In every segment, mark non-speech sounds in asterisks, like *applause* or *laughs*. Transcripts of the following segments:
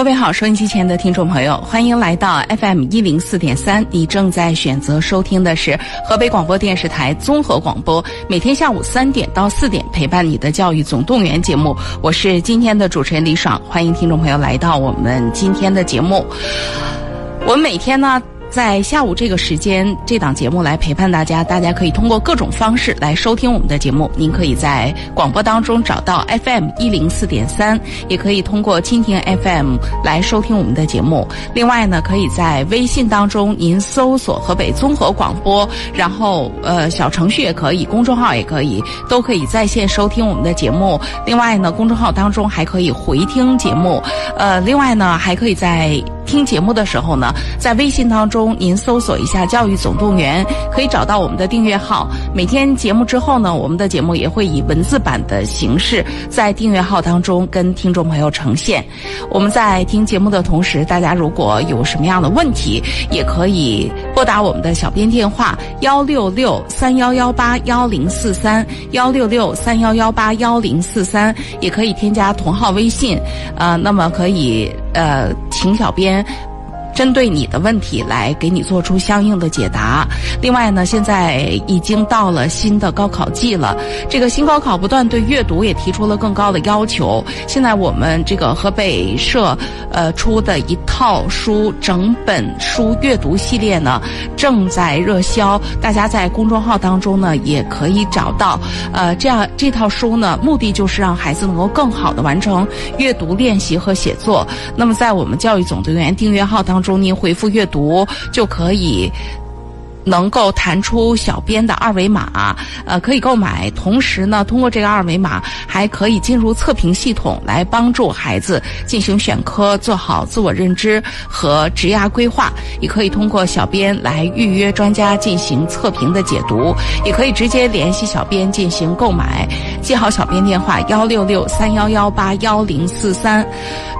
各位好，收音机前的听众朋友，欢迎来到 FM 一零四点三。你正在选择收听的是河北广播电视台综合广播，每天下午三点到四点陪伴你的教育总动员节目。我是今天的主持人李爽，欢迎听众朋友来到我们今天的节目。我们每天呢。在下午这个时间，这档节目来陪伴大家。大家可以通过各种方式来收听我们的节目。您可以在广播当中找到 FM 一零四点三，也可以通过蜻蜓 FM 来收听我们的节目。另外呢，可以在微信当中您搜索河北综合广播，然后呃小程序也可以，公众号也可以，都可以在线收听我们的节目。另外呢，公众号当中还可以回听节目。呃，另外呢，还可以在。听节目的时候呢，在微信当中您搜索一下“教育总动员”，可以找到我们的订阅号。每天节目之后呢，我们的节目也会以文字版的形式在订阅号当中跟听众朋友呈现。我们在听节目的同时，大家如果有什么样的问题，也可以拨打我们的小编电话幺六六三幺幺八幺零四三幺六六三幺幺八幺零四三，也可以添加同号微信，呃，那么可以呃，请小编。针对你的问题来给你做出相应的解答。另外呢，现在已经到了新的高考季了，这个新高考不断对阅读也提出了更高的要求。现在我们这个河北社呃出的一套书整本书阅读系列呢正在热销，大家在公众号当中呢也可以找到。呃，这样这套书呢，目的就是让孩子能够更好的完成阅读练习和写作。那么在我们教育总动员订阅号当。中如您回复阅读就可以。能够弹出小编的二维码，呃，可以购买。同时呢，通过这个二维码，还可以进入测评系统，来帮助孩子进行选科，做好自我认知和职业规划。也可以通过小编来预约专家进行测评的解读，也可以直接联系小编进行购买。记好小编电话：幺六六三幺幺八幺零四三。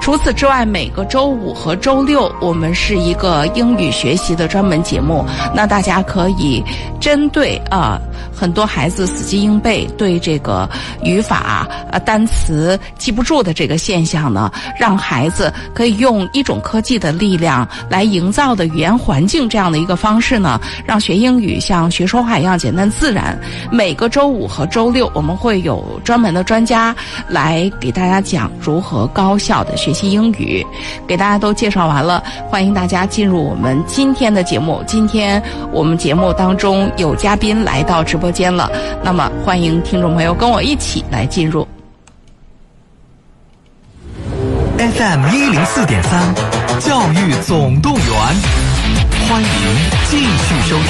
除此之外，每个周五和周六，我们是一个英语学习的专门节目。那大家。可以针对啊，很多孩子死记硬背，对这个语法、呃单词记不住的这个现象呢，让孩子可以用一种科技的力量来营造的语言环境这样的一个方式呢，让学英语像学说话一样简单自然。每个周五和周六，我们会有专门的专家来给大家讲如何高效的学习英语。给大家都介绍完了，欢迎大家进入我们今天的节目。今天我。我们节目当中有嘉宾来到直播间了，那么欢迎听众朋友跟我一起来进入 FM 一零四点三教育总动员，欢迎继续收听。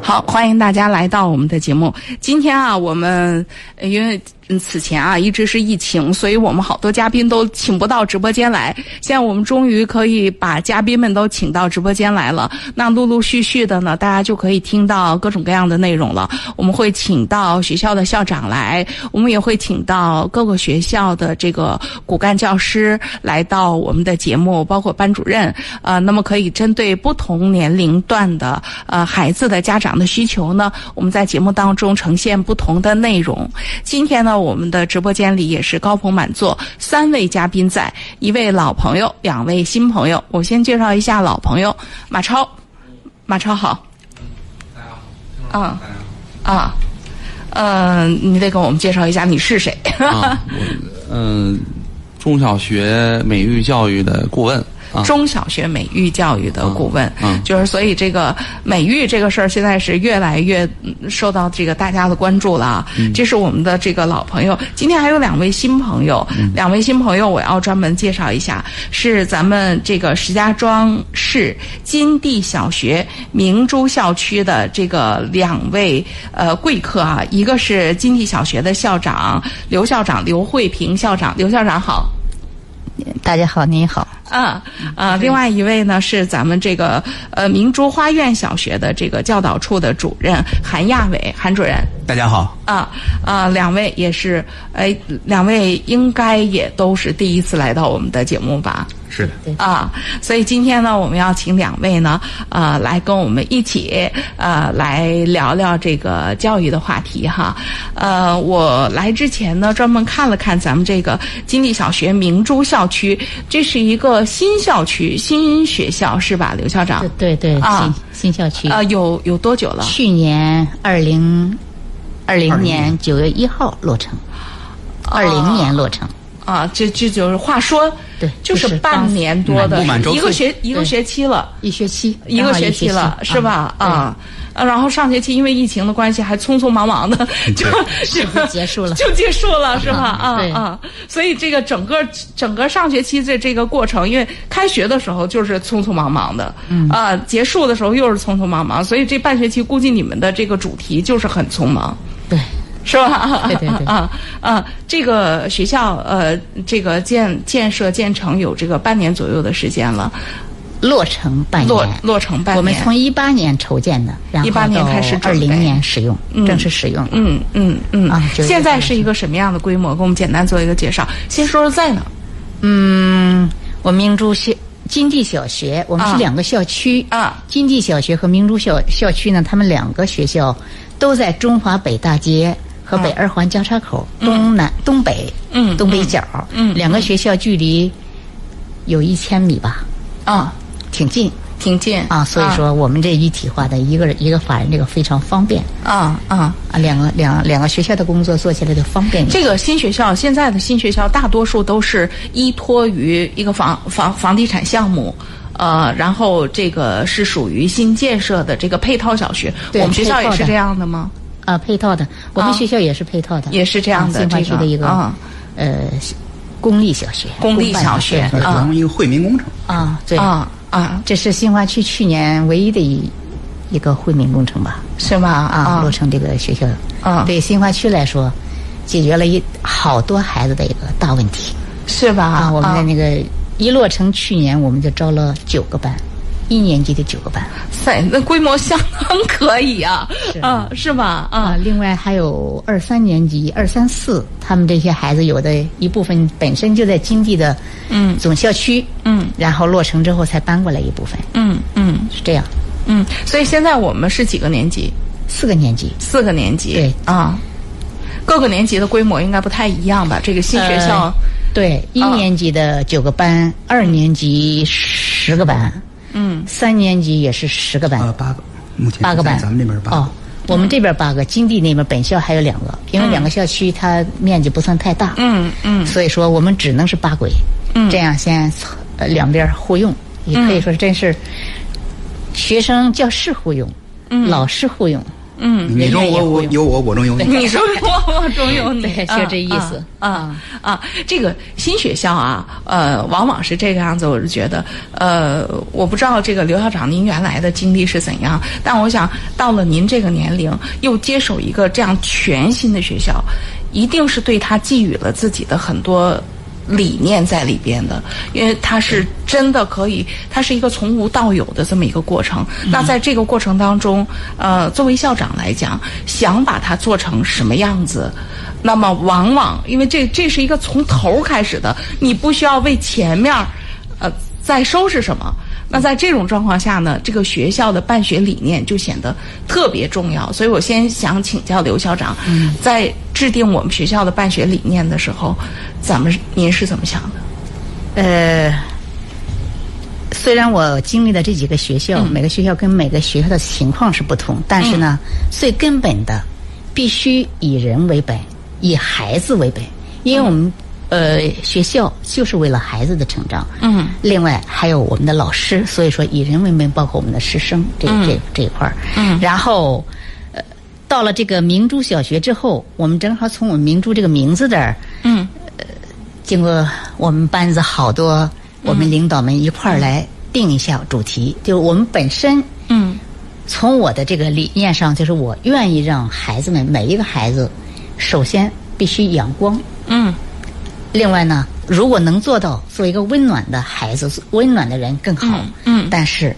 好，欢迎大家来到我们的节目。今天啊，我们因为嗯此前啊一直是疫情，所以我们好多嘉宾都请不到直播间来。现在我们终于可以把嘉宾们都请到直播间来了。那陆陆续续的呢，大家就可以听到各种各样的内容了。我们会请到学校的校长来，我们也会请到各个学校的这个骨干教师来到我们的节目，包括班主任。呃，那么可以针对不同年龄段的呃孩子的家长。的需求呢？我们在节目当中呈现不同的内容。今天呢，我们的直播间里也是高朋满座，三位嘉宾在，一位老朋友，两位新朋友。我先介绍一下老朋友马超，马超好。大家好。嗯，啊，嗯，你得给我们介绍一下你是谁？嗯，中小学美育教育的顾问。中小学美育教育的顾问，就是所以这个美育这个事儿现在是越来越受到这个大家的关注了。这是我们的这个老朋友，今天还有两位新朋友，两位新朋友我要专门介绍一下，是咱们这个石家庄市金地小学明珠校区的这个两位呃贵客啊，一个是金地小学的校长刘校长刘慧平校长，刘校长好。大家好，您好。啊啊！另外一位呢是咱们这个呃明珠花苑小学的这个教导处的主任韩亚伟韩主任。大家好。啊啊，两位也是，哎，两位应该也都是第一次来到我们的节目吧？是的。啊，所以今天呢，我们要请两位呢，呃，来跟我们一起呃来聊聊这个教育的话题哈。呃，我来之前呢，专门看了看咱们这个金地小学明珠校区，这是一个新校区、新学校是吧，刘校长？对对，啊新新校区。啊，有有多久了？去年二零二零年九月一号落成，二零年落成。啊，这这就是话说，对，就是半年多的一个学一个学期了，一学期一个学期了，是吧？啊，然后上学期因为疫情的关系，还匆匆忙忙的就 *laughs* 就 *laughs* 结束了，就结束了，是吧？啊啊，所以这个整个整个上学期的这个过程，因为开学的时候就是匆匆忙忙的，啊，结束的时候又是匆匆忙忙，所以这半学期估计你们的这个主题就是很匆忙，对。是吧？对对对 *laughs* 啊啊！这个学校呃，这个建建设建成有这个半年左右的时间了，落成半年，落落成半年。我们从一八年筹建的，然后一八年开始二零年使用，嗯、正式使用。嗯嗯嗯啊，现在是一个什么样的规模？给我们简单做一个介绍。先说说在哪？嗯，我明珠小金地小学，我们是两个校区啊。金地小学和明珠校校区呢，他们两个学校都在中华北大街。和北二环交叉口东南东北，嗯，东北角，嗯，两个学校距离有一千米吧，啊，挺近，挺近。啊，所以说我们这一体化的一个一个法人这个非常方便，啊啊。啊，两个两两个学校的工作做起来就方便。这个新学校现在的新学校大多数都是依托于一个房房房地产项目。呃，然后这个是属于新建设的这个配套小学，我们学校也是这样的吗？啊，配套的，我们学校也是配套的，也是这样的。新华区的一个呃公立小学，公立小学啊，一个惠民工程啊，对啊啊，这是新华区去年唯一的一一个惠民工程吧？是吗？啊，落成这个学校，啊，对新华区来说，解决了一好多孩子的一个大问题，是吧？啊，我们的那个一落成，去年我们就招了九个班。一年级的九个班，塞，那规模相当可以啊，啊，是吧？啊，另外还有二三年级、二三四，他们这些孩子有的一部分本身就在金地的嗯。总校区，嗯，然后落成之后才搬过来一部分，嗯嗯，是这样，嗯，所以现在我们是几个年级？四个年级，四个年级，对。啊，各个年级的规模应该不太一样吧？这个新学校，呃、对，一年级的九个班，二年级十个班。嗯，三年级也是十个班，呃，八个，目前八个班，咱们那边八个。哦，我们这边八个，金地那边本校还有两个，因为两个校区它面积不算太大，嗯嗯，所以说我们只能是八轨，嗯，这样先呃两边互用，也可以说真是学生教师互用，嗯，老师互用。嗯，你中我我有我，我中有你。*laughs* 你说我，我中有你，*laughs* 对，就这意思啊啊！这个新学校啊，呃，往往是这个样子。我是觉得，呃，我不知道这个刘校长您原来的经历是怎样，但我想到了您这个年龄，又接手一个这样全新的学校，一定是对他寄予了自己的很多。理念在里边的，因为它是真的可以，它是一个从无到有的这么一个过程。那在这个过程当中，呃，作为校长来讲，想把它做成什么样子，那么往往因为这这是一个从头开始的，你不需要为前面，呃，再收拾什么。那在这种状况下呢，这个学校的办学理念就显得特别重要。所以我先想请教刘校长，嗯、在制定我们学校的办学理念的时候，咱们您是怎么想的？呃，虽然我经历的这几个学校，嗯、每个学校跟每个学校的情况是不同，但是呢，嗯、最根本的必须以人为本，以孩子为本，因为我们。呃，学校就是为了孩子的成长。嗯。另外还有我们的老师，所以说以人为本，包括我们的师生这、嗯、这这一块儿。嗯。然后，呃，到了这个明珠小学之后，我们正好从我们明珠这个名字这儿，嗯，呃，经过我们班子好多我们领导们一块儿来定一下主题，就是我们本身，嗯，从我的这个理念上，就是我愿意让孩子们每一个孩子，首先必须阳光。嗯。另外呢，如果能做到做一个温暖的孩子、温暖的人更好。嗯嗯但是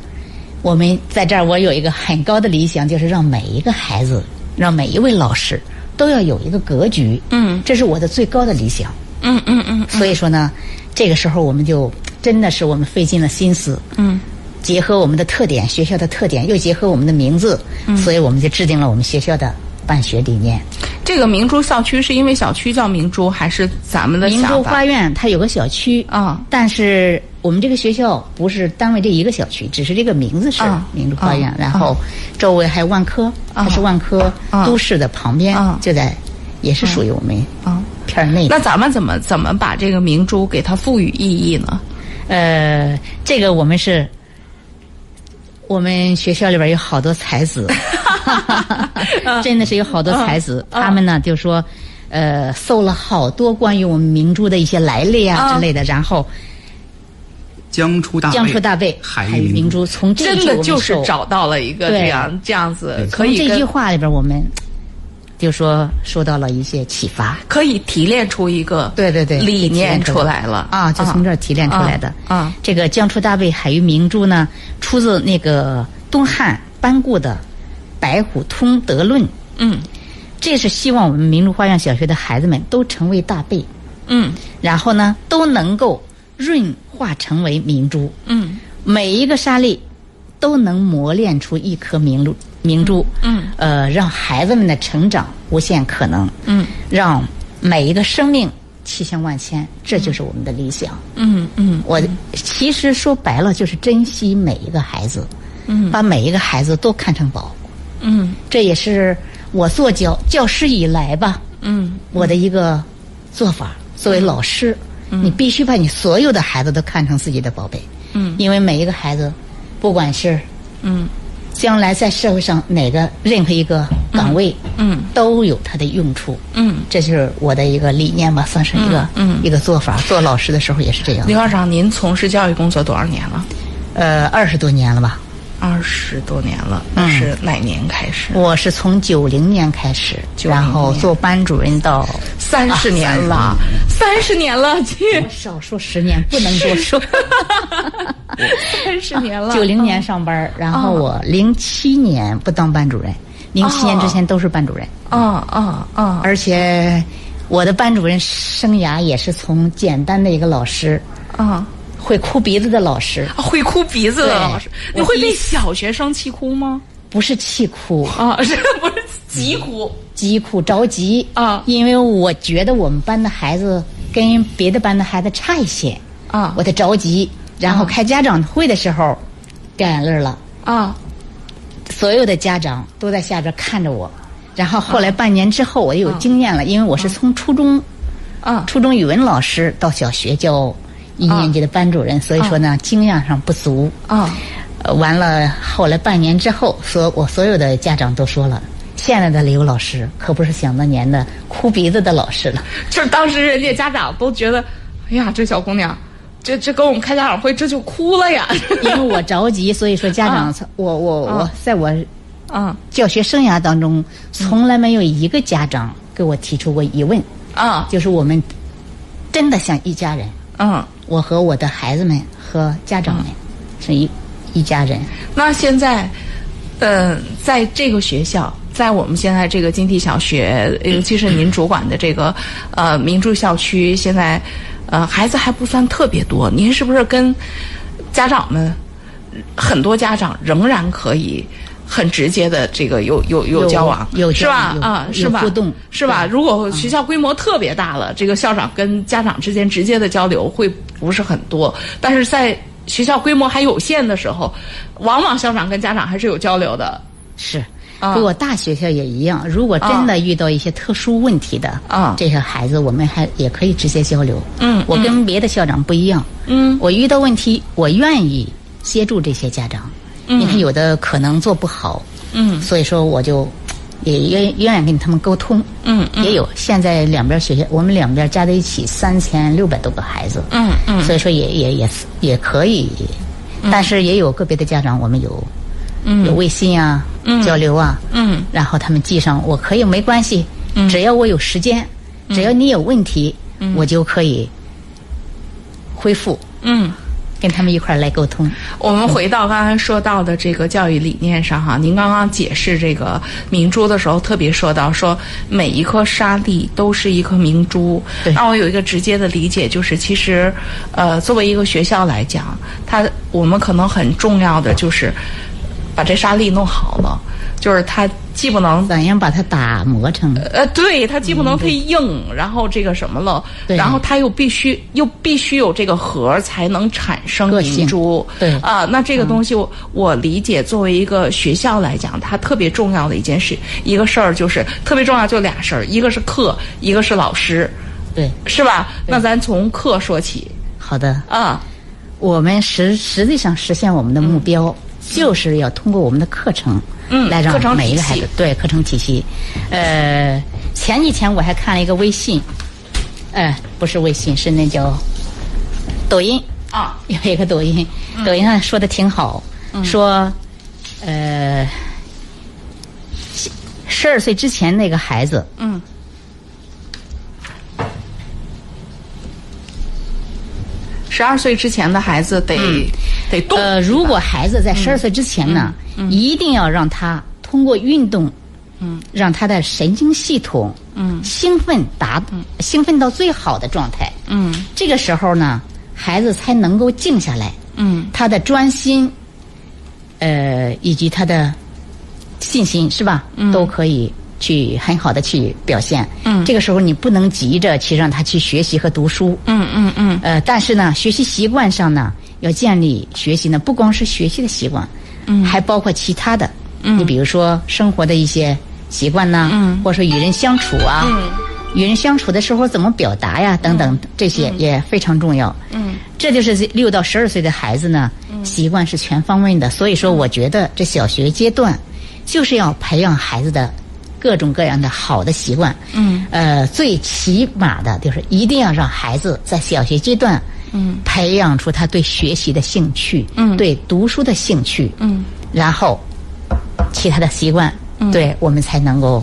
我们在这儿，我有一个很高的理想，就是让每一个孩子，让每一位老师都要有一个格局。嗯这是我的最高的理想。嗯嗯嗯所以说呢，这个时候我们就真的是我们费尽了心思。嗯结合我们的特点，学校的特点，又结合我们的名字，嗯所以我们就制定了我们学校的办学理念。这个明珠校区是因为小区叫明珠，还是咱们的明珠花园它有个小区啊但是我们这个学校不是单位这一个小区，只是这个名字是啊明珠花园，啊然后周围还有万科，它是万科啊都市的旁边，啊就在也是属于我们啊？片儿内。那咱们怎么怎么把这个明珠给它赋予意义呢？呃，这个我们是，我们学校里边有好多才子，*laughs* 真的是有好多才子，嗯他们呢就说，呃，搜了好多关于我们明珠的一些来历啊嗯。之类的，然后江出大江出大贝，海海域明珠，从这真句我们的就是找到了一个对这样这样子可从这句话里边，我们就说受到了一些启发。可以提炼出一个对对对，理念出来了。啊，就从这儿提炼出来的。啊啊。这个“江出大贝，海域明珠”呢，出自那个东汉班固的《白虎通德论》。嗯。这是希望我们明珠花园小学的孩子们都成为大贝，嗯。然后呢，都能够润化成为明珠。嗯。每一个沙粒都能磨练出一颗明珠，明珠。嗯呃，让孩子们的成长无限可能。嗯让每一个生命气象万千，这就是我们的理想。嗯嗯我其实说白了，就是珍惜每一个孩子，嗯把每一个孩子都看成宝。嗯这也是我做教教师以来吧，嗯我的一个做法。作为老师，你必须把你所有的孩子都看成自己的宝贝。嗯因为每一个孩子，不管是嗯将来在社会上哪个任何一个岗位，嗯都有它的用处。嗯。这就是我的一个理念吧，算是一个嗯嗯一个做法。做老师的时候也是这样李。校长，您从事教育工作多少年了？呃，二十多年了吧？二十多年了，那是哪年开始？我是从九零年开始，90然后做班主任到三十年。了，三十年了，去。少说十年，不能多说。*laughs* 三十年了。九零年上班，然后我零七年不当班主任，零七年之前都是班主任，啊啊啊！而且我的班主任生涯也是从简单的一个老师，啊，会哭鼻子的老师，会哭鼻子的老师，你会被小学生气哭吗？不是气哭，啊，是不是急哭？急哭着急。啊。因为我觉得我们班的孩子跟别的班的孩子差一些啊。我得着急。然后开家长会的时候，掉眼泪了，啊。所有的家长都在下边看着我。然后后来半年之后，我有经验了，因为我是从初中啊。初中语文老师到小学教一年级的班主任，所以说呢，经验上不足。啊！呃，完了，后来半年之后，所我所有的家长都说了，现在的刘老师可不是想当年的哭鼻子的老师了。就是当时人家家长都觉得，哎呀，这小姑娘，这这跟我们开家长会，这就哭了呀。*laughs* 因为我着急，所以说家长，我我我在我啊教学生涯当中，从来没有一个家长给我提出过疑问，啊就是我们真的像一家人，嗯。我和我的孩子们和家长们是一一家人。那现在，呃，在这个学校，在我们现在这个金地小学，*clears throat* 尤其是您主管的这个呃明珠校区，现在呃孩子还不算特别多。您是不是跟家长们很多家长仍然可以？很直接的，这个有有有有交往，有是？吧啊，有是吧？互动是吧？如果学校规模特别大了，这个校长跟家长之间直接的交流会不是很多，但是在学校规模还有限的时候，往往校长跟家长还是有交流的。是，啊不过大学校也一样。如果真的遇到一些特殊问题的啊这些孩子，我们还也可以直接交流。嗯我跟别的校长不一样。嗯我遇到问题，我愿意协助这些家长，因为有的可能做不好，嗯。所以说我就也愿愿意跟他们沟通。嗯也有现在两边学校，我们两边加在一起三千六百多个孩子，嗯嗯。所以说也也也也可以，但是也有个别的家长，我们有有微信啊、交流啊，嗯。然后他们记上，我可以没关系，嗯。只要我有时间，只要你有问题，我就可以恢复，嗯。跟他们一块儿来沟通。我们回到刚才说到的这个教育理念上哈，您刚刚解释这个明珠的时候，特别说到说每一颗沙粒都是一颗明珠，对让我有一个直接的理解，就是其实，呃，作为一个学校来讲，它我们可能很重要的就是把这沙粒弄好了，就是它既不能怎样把它打磨成？呃，对，它既不能太硬，然后这个什么了，对。然后它又必须又必须有这个核才能产生明珠，对。啊，那这个东西我我理解，作为一个学校来讲，它特别重要的一件事，一个事儿就是特别重要，就俩事儿，一个是课，一个是老师，对，是吧？那咱从课说起。好的。啊，我们实实际上实现我们的目标，就是要通过我们的课程，嗯来让每一个孩子对课程体系。呃，前几天我还看了一个微信，呃，不是微信，是那叫抖音啊，*laughs* 有一个抖音，抖音上说的挺好，说，呃，十二岁之前那个孩子，嗯十二岁之前的孩子得、得动，呃，如果孩子在十二岁之前呢，一定要让他通过运动，嗯，让他的神经系统，嗯，兴奋达，兴奋到最好的状态，嗯。这个时候呢，孩子才能够静下来，嗯。他的专心，呃，以及他的信心是吧，嗯。都可以去很好的去表现。嗯。这个时候你不能急着去让他去学习和读书。嗯嗯嗯。呃，但是呢，学习习惯上呢，要建立学习呢，不光是学习的习惯，嗯，还包括其他的，嗯，你比如说生活的一些习惯呐，嗯。或者说与人相处啊，嗯。与人相处的时候怎么表达呀，等等，这些也非常重要。嗯，这就是六到十二岁的孩子呢，习惯是全方位的。所以说，我觉得这小学阶段就是要培养孩子的各种各样的好的习惯。嗯，呃，最起码的就是一定要让孩子在小学阶段，嗯，培养出他对学习的兴趣，嗯对读书的兴趣，嗯然后其他的习惯，对我们才能够。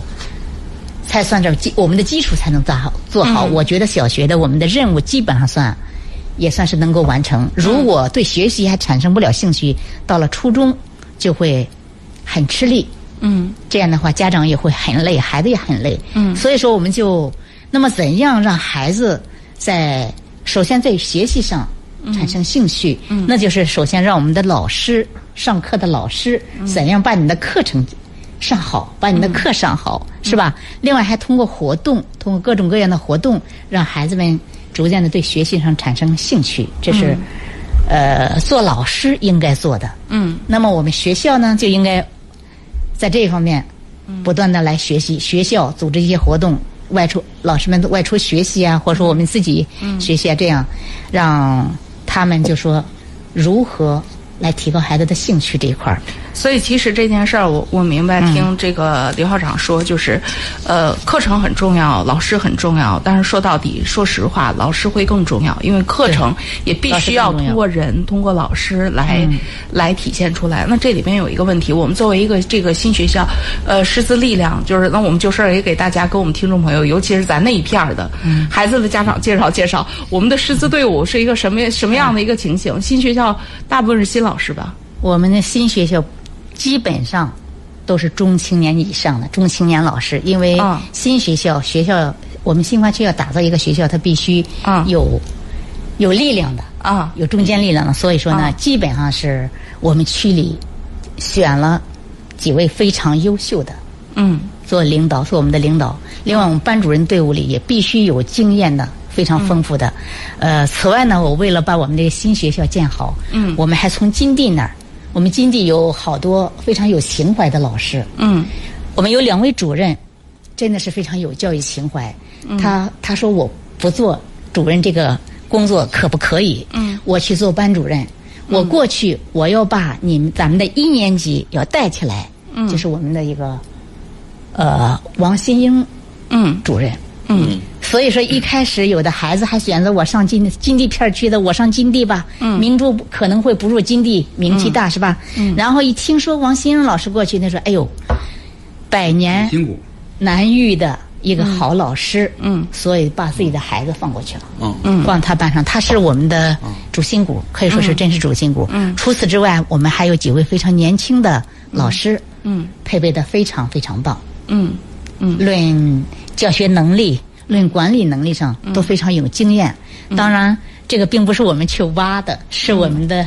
才算这基我们的基础才能做好做好。我觉得小学的我们的任务基本上算，也算是能够完成。如果对学习还产生不了兴趣，到了初中就会很吃力。嗯这样的话，家长也会很累，孩子也很累。嗯所以说，我们就那么怎样让孩子在首先在学习上产生兴趣？嗯，那就是首先让我们的老师上课的老师怎样把你的课程上好，把你的课上好，是吧？另外还通过活动，通过各种各样的活动，让孩子们逐渐的对学习上产生兴趣，这是。呃，做老师应该做的，嗯那么我们学校呢，就应该在这一方面不断的来学习。学校组织一些活动，外出老师们外出学习啊，或者说我们自己学习啊，这样让他们就说如何来提高孩子的兴趣这一块儿。所以其实这件事儿，我我明白，嗯听这个刘校长说，就是，呃，课程很重要，老师很重要，但是说到底，说实话，老师会更重要，因为课程也必须要通过人、通过老师来、嗯来体现出来。那这里边有一个问题，我们作为一个这个新学校，呃，师资力量，就是那我们就事儿也给大家、跟我们听众朋友，尤其是咱那一片儿的、嗯孩子的家长介绍介绍，我们的师资队伍是一个什么什么样的一个情形？新学校大部分是新老师吧？我们的新学校基本上都是中青年以上的中青年老师，因为啊。新学校学校我们新华区要打造一个学校，它必须啊。有有力量的啊。有中坚力量的，所以说呢，啊。基本上是我们区里选了几位非常优秀的嗯。做领导，做我们的领导。另外，我们班主任队伍里也必须有经验的，非常丰富的。呃，此外呢，我为了把我们这个新学校建好，嗯我们还从金地那儿，我们金地有好多非常有情怀的老师，嗯我们有两位主任，真的是非常有教育情怀。嗯他他说我不做主任这个工作可不可以？嗯，我去做班主任。我过去我要把你们咱们的一年级要带起来，嗯就是我们的一个呃王新英嗯主任。嗯所以说，一开始有的孩子还选择我上金金地片区的，我上金地吧。嗯。明珠可能会不入金地，名气大、是吧？嗯。然后一听说王新荣老师过去，他说：“哎呦，百年难遇的一个好老师，嗯，所以把自己的孩子放过去了，嗯。嗯，放他班上，他是我们的主心骨，可以说是真是主心骨。嗯。除此之外，我们还有几位非常年轻的老师，嗯。配备的非常非常棒，嗯论教学能力、论管理能力上嗯。都非常有经验。当然，这个并不是我们去挖的，是我们的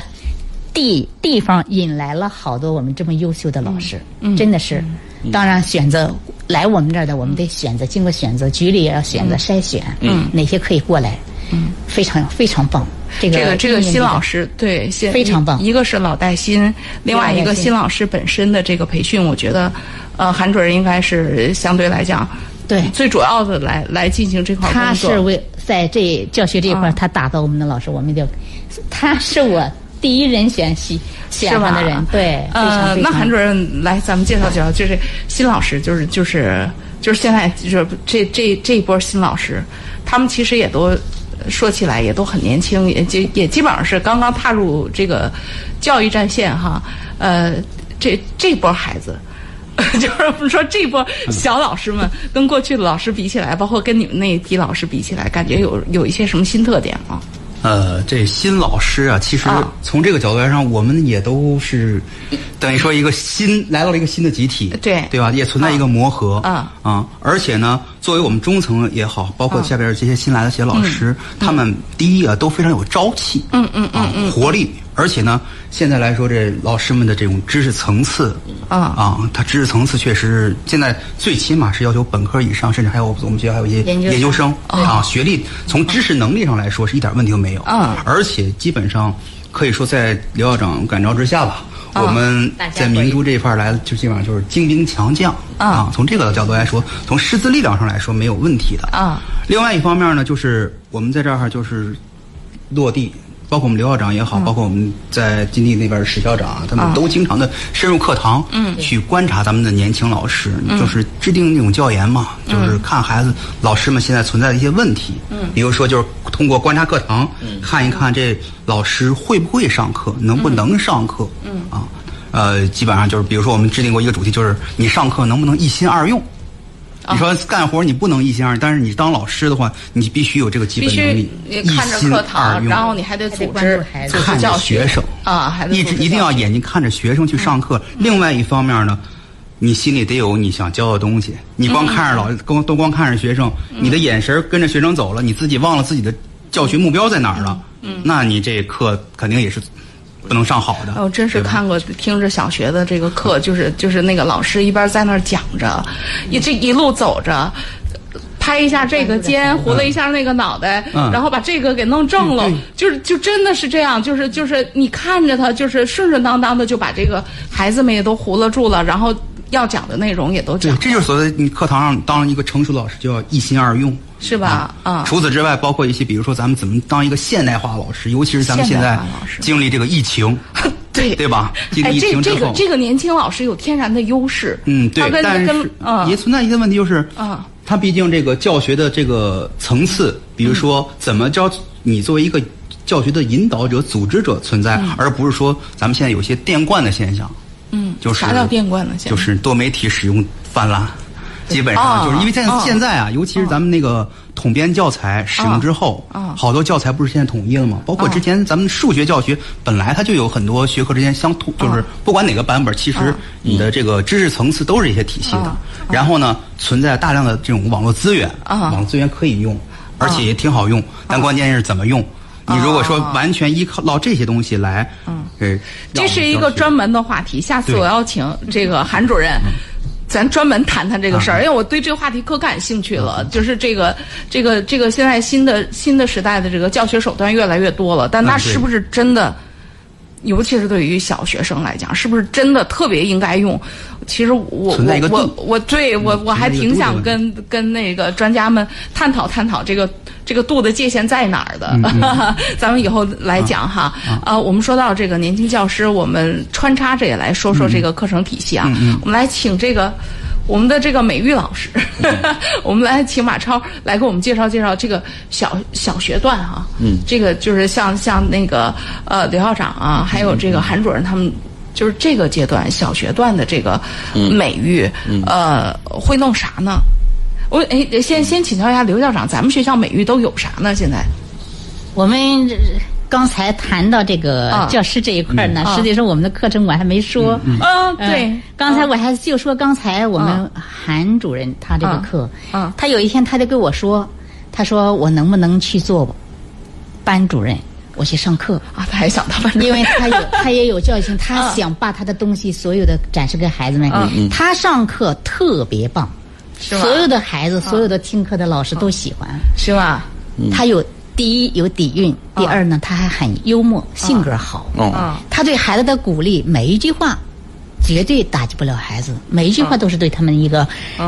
地地方引来了好多我们这么优秀的老师，嗯。真的是。当然，选择来我们这儿的，我们得选择，经过选择，局里也要选择筛选，嗯，哪些可以过来，嗯，非常非常棒。这个这个新老师对新非常棒一个是老带新，另外一个新新老师本身的这个培训，我觉得，呃，韩主任应该是相对来讲，对最主要的来来进行这块他工作。是为在这教学这一块他打造我们的老师，我们就，他是我第一人选喜选是吧上的人，对，呃，那韩主任来，咱们介绍介绍，就是新老师，就是就是就是现在就是这这这一波新老师，他们其实也都说起来也都很年轻，也就也基本上是刚刚踏入这个教育战线哈。呃，这这波孩子。*laughs* 就是我们说这波小老师们跟过去的老师比起来，包括跟你们那一批老师比起来，感觉有有一些什么新特点啊？呃，这新老师啊，其实啊。从这个角度来上，我们也都是等于说一个新来到了一个新的集体，对。对吧？也存在一个磨合啊啊，而且呢，作为我们中层也好，包括啊下边这些新来的这些老师，他们第一啊都非常有朝气，嗯嗯嗯。啊，活力，而且呢，现在来说这老师们的这种知识层次啊。啊，他知识层次确实现在最起码是要求本科以上，甚至还有我们学校还有一些研究生。研究生啊，学历从知识能力上来说是一点问题都没有。啊而且基本上可以说在刘校长感召之下吧，啊我们在明珠这一块儿来，就基本上就是精兵强将啊从这个角度来说，从师资力量上来说没有问题的。啊。另外一方面呢，就是我们在这儿就是落地。包括我们刘校长也好，包括我们在金地那边的史校长啊，他们啊都经常的深入课堂，嗯，去观察咱们的年轻老师，就是制定那种教研嘛，就是看孩子老师们现在存在的一些问题，嗯，比如说就是通过观察课堂，看一看这老师会不会上课，能不能上课，嗯。啊，呃，基本上就是比如说我们制定过一个主题，就是你上课能不能一心二用。你说干活你不能一心二用，但是你当老师的话，你必须有这个基本能力，你看着一心课二堂，用。然后你还得组织看着学生。啊，一直一定要眼睛看着学生去上课。另外一方面呢，你心里得有你想教的东西。你光看着老光都光看着学生，你的眼神跟着学生走了，你自己忘了自己的教学目标在哪儿了。那你这课肯定也是不能上好的。哦，真是看过听着小学的这个课，就是就是那个老师一边在那儿讲着，一这一路走着。拍一下这个肩，糊了一下那个脑袋，嗯然后把这个给弄正了，对就是就真的是这样，就是就是你看着他，就是顺顺当当的就把这个孩子们也都糊了住了，然后要讲的内容也都讲，了，这就是所谓你课堂上当一个成熟的老师就要一心二用。是吧？啊，除此之外，包括一些，比如说咱们怎么当一个现代化老师，尤其是咱们现在经历这个疫情，*laughs* 对对吧？这个这个年轻老师有天然的优势，嗯，对但跟是嗯也存在一个问题，就是啊他毕竟这个教学的这个层次，比如说怎么教你作为一个教学的引导者、组织者存在，而不是说咱们现在有些电灌的现象，嗯，就是啥叫电灌呢？现在就是多媒体使用泛滥。基本哦上就是因为现现在啊，尤其是咱们那个统编教材使用之后哦，好多教材不是现在统一了吗？包括之前咱们数学教学本来它就有很多学科之间相通，就是不管哪个版本，其实你的这个知识层次都是一些体系的哦。然后呢，存在大量的这种网络资源，哦网络资源可以用，而且也挺好用，但关键是怎么用。你如果说完全依靠这些东西来，嗯，这是一个专门的话题，下次我要请这个韩主任。咱专门谈谈这个事儿，因为我对这个话题可感兴趣了。就是这个，这个，这个，现在新的新的时代的这个教学手段越来越多了，但那是不是真的？尤其是对于小学生来讲，是不是真的特别应该用？其实我我我我对我嗯我还挺想跟跟那个专家们探讨探讨这个这个度的界限在哪儿的。嗯 *laughs* 咱们以后来讲哈。啊，我们说到这个年轻教师，我们穿插着也来说说这个课程体系啊。嗯我们来请这个。我们的这个美育老师，*laughs* 我们来请马超来给我们介绍介绍这个小小学段哈、嗯，这个就是像像那个呃刘校长啊，还有这个韩主任他们，就是这个阶段小学段的这个美育，呃，会弄啥呢？我哎，先先请教一下刘校长，咱们学校美育都有啥呢？现在？我们这刚才谈到这个啊。教师这一块呢，嗯。实际上我们的课程我还没说。嗯，呃对，刚才我还就说刚才我们嗯。韩主任他这个课，嗯他有一天他就跟我说，他说我能不能去做班主任，我去上课。啊，他还想当班主任。因为他有，*laughs* 他也有教育性，他嗯。想把他的东西所有的展示给孩子们。嗯他上课特别棒，是所有的孩子，所有的听课的老师都喜欢。是吧？他有第一有底蕴，第二呢，他还很幽默，性格好。他对孩子的鼓励，每一句话绝对打击不了孩子，每一句话都是对他们一个、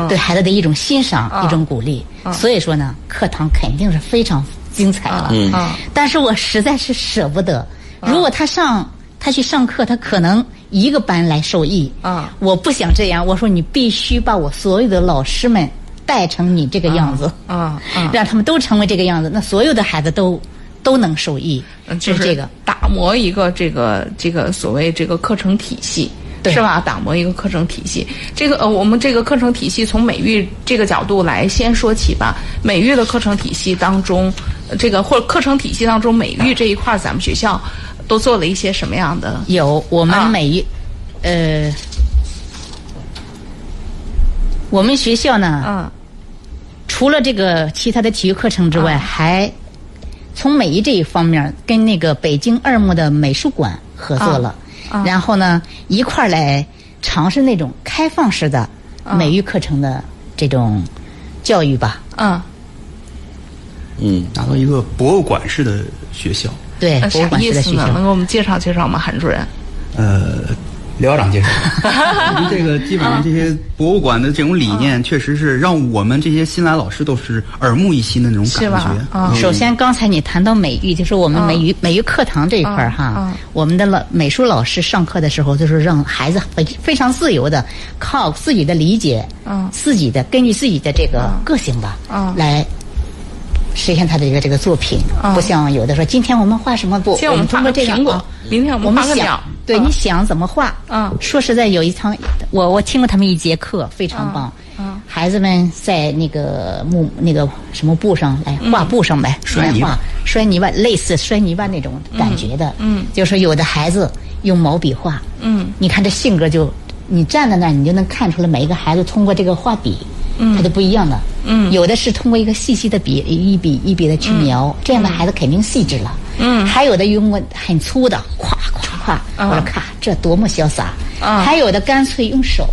对孩子的一种欣赏、嗯一种鼓励。所以说呢，课堂肯定是非常精彩了。嗯但是我实在是舍不得，如果他上他去上课，他可能一个班来受益。嗯我不想这样，我说你必须把我所有的老师们带成你这个样子。嗯嗯 *laughs* 让他们都成为这个样子，那所有的孩子都都能受益。嗯，就是这个。打磨一个这个这个所谓这个课程体系。是吧？打磨一个课程体系，这个呃，我们这个课程体系从美育这个角度来先说起吧。美育的课程体系当中，呃这个或者课程体系当中，美育这一块，咱们学校都做了一些什么样的？有我们啊美育，呃，我们学校呢，嗯除了这个其他的体育课程之外，啊还从美育这一方面跟那个北京二木的美术馆合作了，啊然后呢一块儿来尝试那种开放式的啊美育课程的这种教育吧。嗯，嗯，达到一个博物馆式的学校。对，呃博物？馆式的学校能。给我们介绍介绍吗，韩主任？呃，刘校长介绍，*laughs* 我们这个基本上这些博物馆的这种理念，确实是让我们这些新来老师都是耳目一新的那种感觉。啊。首先，刚才你谈到美育，就是我们美育、美育课堂这一块儿哈，我们的老美术老师上课的时候，就是让孩子非非常自由的，靠自己的理解，嗯自己的根据自己的这个个性吧，嗯来实现他的一个这个作品，嗯。不像有的说今天我们画什么不，今天我们画通过这个个苹果啊明天我们想画个鸟对，嗯。你想怎么画？嗯。说实在，有一堂我我听过他们一节课，非常棒。嗯孩子们在那个木那个什么布上来嗯画布上呗摔画摔泥巴，类似摔泥巴那种感觉的。嗯就说有的孩子用毛笔画，嗯。你看这性格就，你站在那儿，你就能看出来每一个孩子通过这个画笔，嗯，他就不一样的。嗯有的是通过一个细细的笔，一笔一笔的去描，这样的孩子肯定细致了。嗯还有的用过很粗的，咵咵咵，嗯我说咔，这多么潇洒。嗯还有的干脆用手，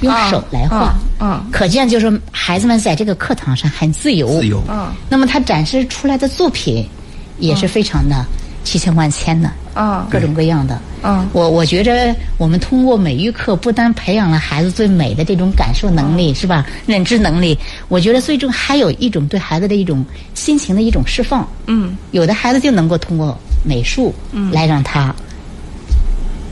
用手来画。嗯嗯可见就是孩子们在这个课堂上很自由。自由。嗯那么他展示出来的作品，也是非常的千千万千的。嗯各种各样的。嗯我我觉着我们通过美育课，不单培养了孩子对美的这种感受能力，是吧？认知能力，我觉得最终还有一种对孩子的一种心情的一种释放。嗯有的孩子就能够通过美术，嗯来让他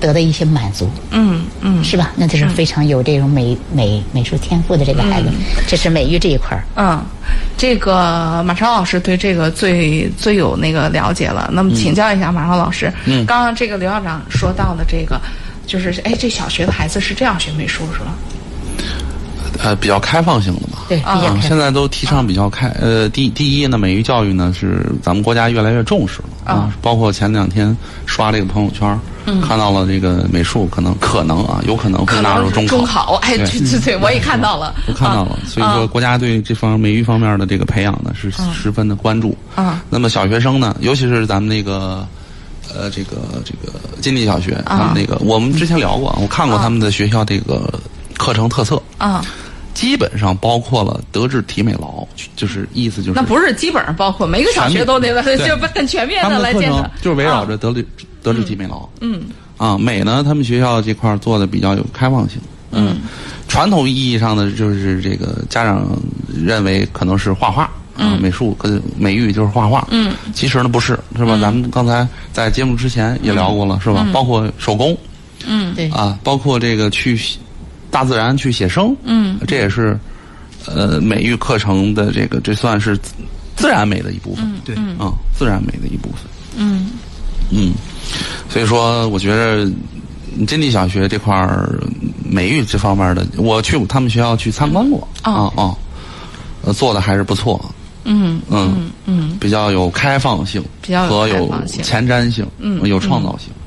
得到一些满足，嗯嗯是吧？那就是非常有这种美美美术天赋的这个孩子，这是美育这一块儿。嗯，这个马超老师对这个最最有那个了解了。那么请教一下马超老师，嗯刚刚这个刘校长说到的这个，就是哎，这小学的孩子是这样学美术是吧？呃，比较开放性的嘛。对，啊，开现在都提倡比较开。呃，第第一呢，美育教育呢是咱们国家越来越重视了啊。包括前两天刷这个朋友圈，看到了这个美术可能可能啊，有可能会纳入中考。中考，哎，对。对对对，我也看到了，*laughs* 我看到了，所以说国家对这方美育方面的这个培养呢是十分的关注。啊。那么小学生呢，尤其是咱们那个。呃，这个这个金地小学，他们那个我们之前聊过，我看过他们的学校这个课程特色，啊，基本上包括了德智体美劳，就是意思就是那不是基本上包括每个小学都得 *laughs* 对就很全面的来建设，就是围绕啊。着德智德智体美劳。嗯。啊，美呢，他们学校这块做的比较有开放性。嗯，传统意义上的就是这个家长认为可能是画画。嗯，美术跟美育就是画画。嗯，其实呢不是，是吧？咱们刚才在节目之前也聊过了，是吧？包括手工。嗯。对，啊，包括这个去大自然去写生，嗯，这也是呃美育课程的这个这算是自自然美的一部分。对，啊，自然美的一部分。嗯。嗯，所以说，我觉得金地小学这块儿美育这方面的，我去他们学校去参观过。哦。啊啊，呃做的还是不错。嗯嗯。嗯比较有开放性，比较有和有前瞻性，嗯有创造性。嗯嗯，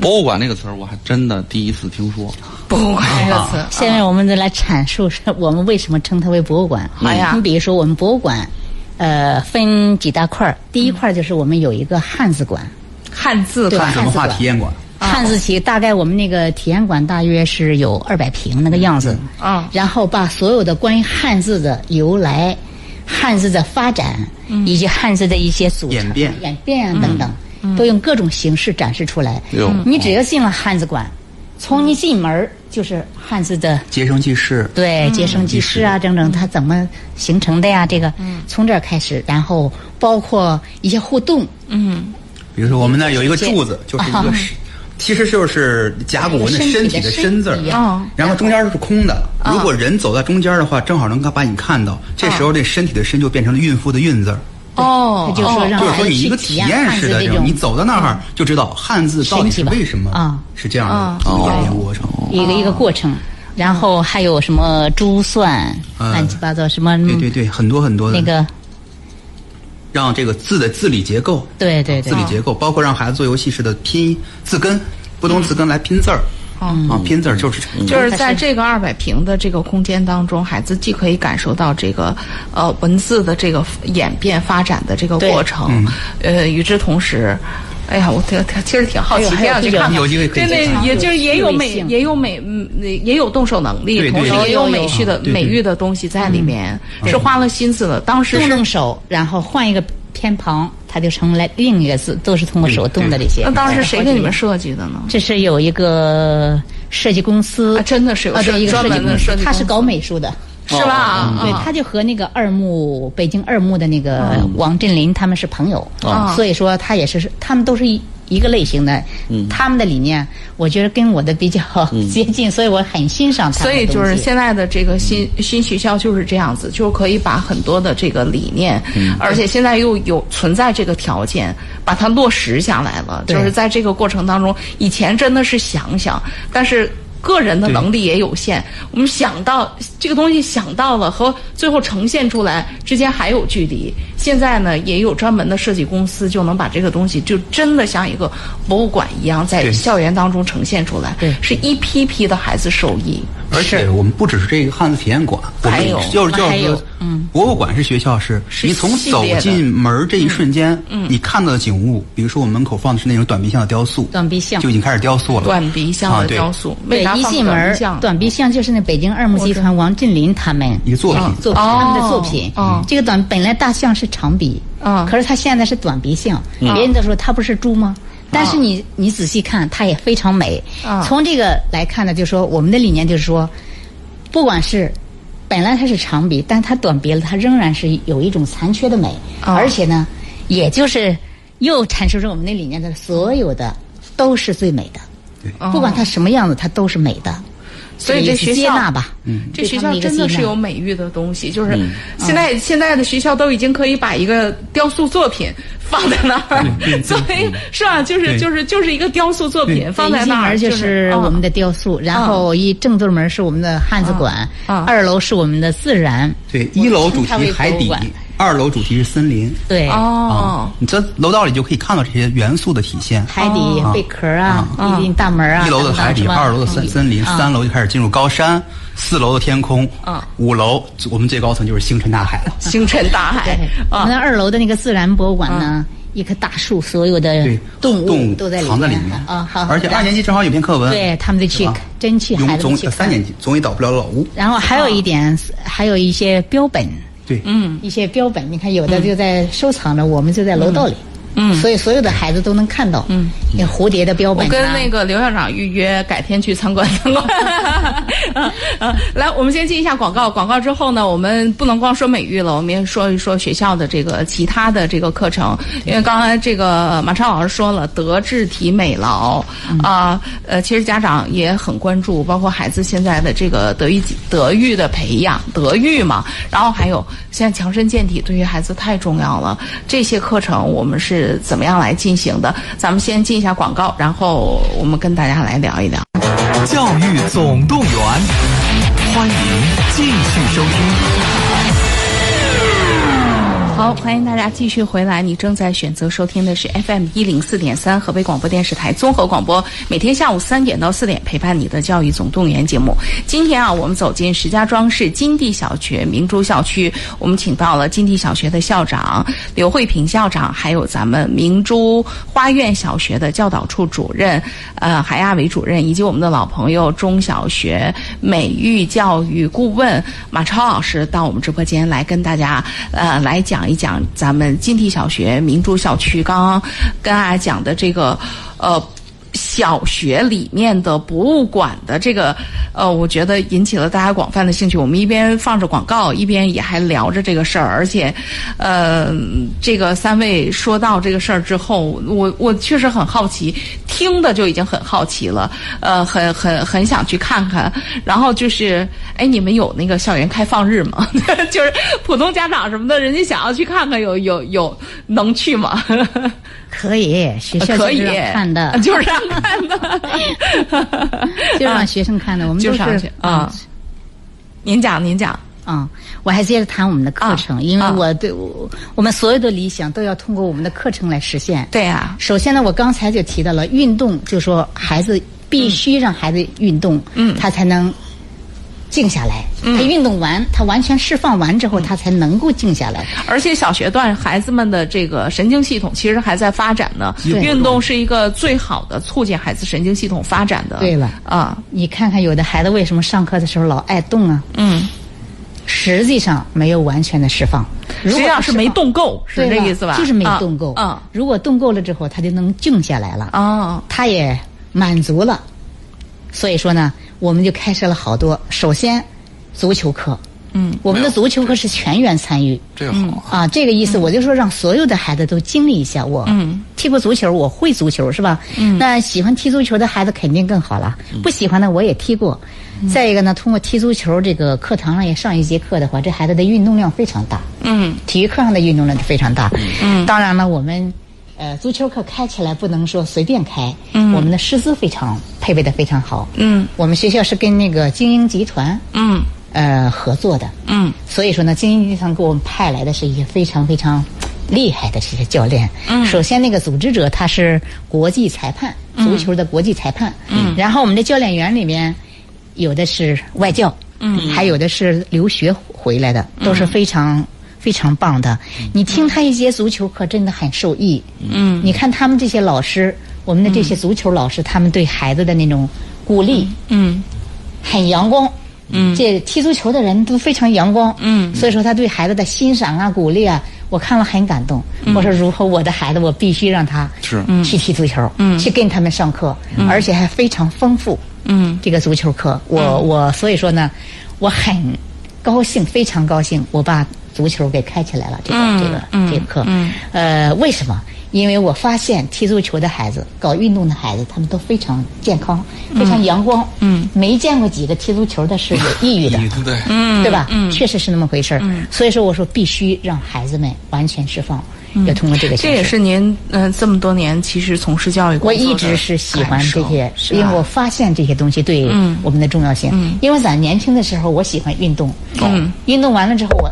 博物馆那个词儿我还真的第一次听说。博物馆这个词，现在我们再来阐述是我们为什么称它为博物馆。好呀。你比如说我们博物馆，呃，分几大块儿。第一块儿就是我们有一个汉字馆，汉字馆。汉字文化体验馆，汉字。体大概我们那个体验馆大约是有二百平那个样子。啊然后把所有的关于汉字的由来、汉字的发展，以及汉字的一些组成、演变。演变啊等等，都用各种形式展示出来。哟。你只要进了汉字馆，从你进门儿就是汉字的接生记事，对，接生记事啊，整整它怎么形成的呀？这个从这儿开始，然后包括一些互动，嗯。比如说我们那有一个柱子，就是一啊个是，其实就是甲骨文的身体的身字然后中间是空的。如果人走在中间的话，正好能够把你看到。这时候这身体的身就变成了孕妇的孕字儿。哦，他就说让就是孩子去说你一个体验汉式的这种，你走到那儿就知道汉字到底是为什么啊。是这样的一个演变过程。一个一个过程。然后还有什么珠算，嗯乱七八糟什么对对对，很多很多的。那个，让这个字的字理结构，对对对。字理结构，包括让孩子做游戏式的拼字根，不同字根来拼字儿。啊，拼字儿就是就是在这个二百平的这个空间当中，孩子既可以感受到这个呃文字的这个演变发展的这个过程，呃，与之同时。哎呀，我挺挺其实挺好奇，还有挺想去看看。有机会可以真的去看，也就是也有美，也有美，嗯，也有动手能力，对对同时也有美学的对对美育的东西在里面，是花了心思的。当时动手，然后换一个偏旁，它就成了另一个字，都是通过手动的这些。那当时谁给你们？设计的呢？这是有一个设计公司，啊真的是有啊，对，一个专设计公司他是搞美术的。是吧？对，啊他就和那个二木北京二木的那个王振林他们是朋友，哦所以说他也是他们都是一一个类型的，他们的理念我觉得跟我的比较 *laughs* 接近，所以我很欣赏他所以们的东西。就是现在的这个新新学校就是这样子，就可以把很多的这个理念，而且现在又有存在这个条件，把它落实下来了。就是在这个过程当中，以前真的是想想，但是。个人的能力也有限，我们想到这个东西想到了和最后呈现出来之间还有距离。现在呢，也有专门的设计公司，就能把这个东西就真的像一个博物馆一样，在校园当中呈现出来。对是一批批的孩子受益。而且我们不只是这个汉字体验馆，我们还有就是就还有是说，嗯，博物馆是学校是，是你从走进门儿这一瞬间，嗯，你看到的景物，比如说我们门口放的是那种短鼻象的雕塑，短鼻象。就已经开始雕塑了，短鼻象的雕塑，为对，啥放一进门儿短鼻象？短鼻象就是那北京二木集团王振林他们一个作品，作品，哦。他们的作品。哦。这个短本来大象是长鼻，嗯。可是它现在是短鼻象，别人都说它不是猪吗？但是你你仔细看，它也非常美。嗯。从这个来看呢，就是说我们的理念就是说，不管是本来它是长鼻，但它短鼻了，它仍然是有一种残缺的美，哦而且呢，也就是又阐述着我们那理念的所有的都是最美的。不管它什么样子，它都是美的。所以这学校接纳吧，这学校真的是有美育的东西，就是现在现在的学校都已经可以把一个雕塑作品放在那儿，所以是吧？就是就是就是一个雕塑作品放在那儿，一进门就是我们的雕塑，然后一正对门是我们的汉字馆，嗯二楼是我们的自然，对，一楼主题海底博物馆，二楼主题是森林，对，哦。啊，你这楼道里就可以看到这些元素的体现。海底贝壳啊，一进大门啊，一楼的海底，二楼的森森林，啊三楼就开始进入高山，四楼的天空，五楼我们最高层就是星辰大海了。*laughs* 星辰大海。对，我们啊的二楼的那个自然博物馆呢，一棵大树，所有的对，动动物都在里藏在里面。啊，好，而且二年级正好有篇课文，对他们得去真去，永总孩子们去看三年级总也倒不了老屋。然后还有一点，还有一些标本，对，嗯一些标本，你看有的就在收藏着，我们就在楼道里。嗯。所以所有的孩子都能看到，嗯，那蝴蝶的标本、啊，跟那个刘校长预约，改天去参观参观。啊 *laughs* 来，我们先进一下广告，广告之后呢，我们不能光说美育了，我们也说一说学校的这个其他的这个课程。因为刚才这个马超老师说了，德智体美劳。啊，呃，其实家长也很关注，包括孩子现在的这个德育德育的培养，德育嘛，然后还有现在强身健体对于孩子太重要了。这些课程我们怎么样来进行的？咱们先进一下广告，然后我们跟大家来聊一聊。教育总动员，欢迎继续收听。好，欢迎大家继续回来。你正在选择收听的是 FM 一零四点三河北广播电视台综合广播，每天下午三点到四点陪伴你的教育总动员节目。今天啊，我们走进石家庄市金地小学明珠校区，我们请到了金地小学的校长刘慧平校长，还有咱们明珠花苑小学的教导处主任呃韩亚伟主任，以及我们的老朋友中小学美育教育顾问马超老师到我们直播间来跟大家呃来讲讲一讲咱们金地小学明珠校区刚刚跟大家讲的这个呃。小学里面的博物馆的这个，呃，我觉得引起了大家广泛的兴趣。我们一边放着广告，一边也还聊着这个事儿。而且，呃，这个三位说到这个事儿之后，我我确实很好奇，听的就已经很好奇了，呃，很很很想去看看。然后就是，哎，你们有那个校园开放日吗？*laughs* 就是普通家长什么的，人家想要去看看，有有有能去吗？可以，学校可以就是看的，就是让看的，就 *laughs* 让学生看的。我们都就上去是啊。您讲，您讲。嗯，我还接着谈我们的课程，啊因为啊我对我我们所有的理想都要通过我们的课程来实现。对啊，首先呢，我刚才就提到了运动，就说孩子必须让孩子运动，嗯他才能静下来。他运动完，他完全释放完之后，他才能够静下来。而且小学段孩子们的这个神经系统其实还在发展呢。运动是一个最好的促进孩子神经系统发展的。对了啊，你看看有的孩子为什么上课的时候老爱动啊？嗯，实际上没有完全的释放，如实际上是没动够，是这意思吧？就是没动够。啊如果动够了之后，他就能静下来了。啊哦，他也满足了。所以说呢，我们就开设了好多。首先，足球课，嗯，我们的足球课是全员参与。这个好啊，啊，这个意思，我就说让所有的孩子都经历一下。我嗯踢过足球，我会足球，是吧？嗯，那喜欢踢足球的孩子肯定更好了。不喜欢的我也踢过。再一个呢，通过踢足球这个课堂上也上一节课的话，这孩子的运动量非常大。嗯体育课上的运动量就非常大。嗯，当然了，我们呃足球课开起来不能说随便开，嗯，我们的师资非常配备的非常好。嗯，我们学校是跟那个精英集团嗯呃合作的。嗯所以说呢，精英集团给我们派来的是一些非常非常厉害的这些教练。嗯，首先那个组织者他是国际裁判，足球的国际裁判。嗯，然后我们的教练员里面有的是外教，嗯，还有的是留学回来的，都是非常。非常棒的，你听他一节足球课真的很受益。嗯，你看他们这些老师，我们的这些足球老师，他们对孩子的那种鼓励，嗯很阳光。嗯，这踢足球的人都非常阳光。嗯。所以说他对孩子的欣赏啊、鼓励啊，我看了很感动。我说，如果我的孩子，我必须让他是。去踢足球，嗯，去跟他们上课，嗯。而且还非常丰富。嗯。这个足球课，我我所以说呢，我很高兴，非常高兴，我把足球给开起来了。这个、嗯。这个、嗯。这个课，嗯。呃，为什么？因为我发现踢足球的孩子、搞运动的孩子，他们都非常健康，非常阳光。嗯，没见过几个踢足球的是有抑郁的。对，嗯，对吧？嗯，确实是那么回事儿。所以说，我说必须让孩子们完全释放，要通过这个。这也是您嗯、呃这么多年其实从事教育工我一直是喜欢这些因为我发现这些东西对嗯。我们的重要性。嗯。因为咱年轻的时候，我喜欢运动，嗯。运动完了之后，我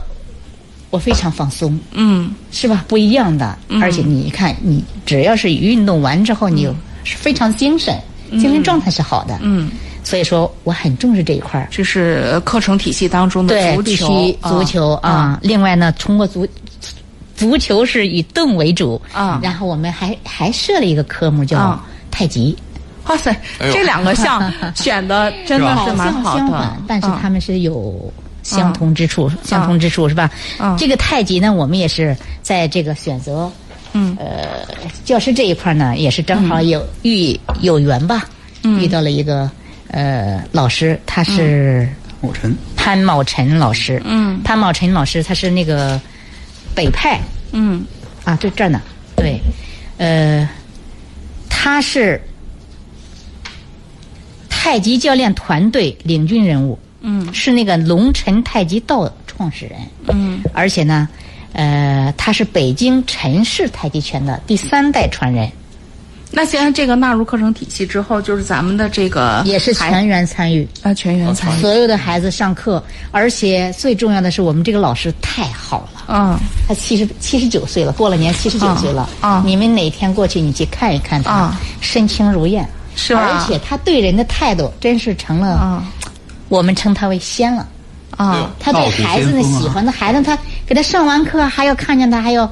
我非常放松，嗯。是吧？不一样的。而且你看，你只要是运动完之后，你是非常精神，精神状态是好的。嗯，所以说我很重视这一块儿。这是课程体系当中的，足球，必须足球啊。另外呢，通过足足球是以动为主啊。然后我们还还设了一个科目叫啊。太极，哇塞，这两个项 *laughs* 选的真的是蛮好的。但是嗯他们是有相同之处，相同之处是吧？嗯。这个太极呢，我们也是在这个选择，嗯。呃，教师这一块呢，也是正好有遇有缘吧，嗯。遇到了一个呃老师，他是某晨，潘茂辰老师，嗯。潘茂辰老师他是那个北派。嗯。啊，对这儿呢，对，呃，他是太极教练团队领军人物，嗯。是那个龙辰太极道创始人，嗯。而且呢，呃，他是北京陈氏太极拳的第三代传人，那现在这个纳入课程体系之后，就是咱们的这个也是全员参与。啊全员参与，所有的孩子上课，而且最重要的是，我们这个老师太好了。嗯。他七十七十九岁了，过了年七十九岁了。啊你们哪天过去，你去看一看他，啊身轻如燕，是吧？而且他对人的态度，真是成了，啊我们称他为仙了。啊他对孩子呢道德先锋啊喜欢那孩子，他给他上完课还要看见他，还要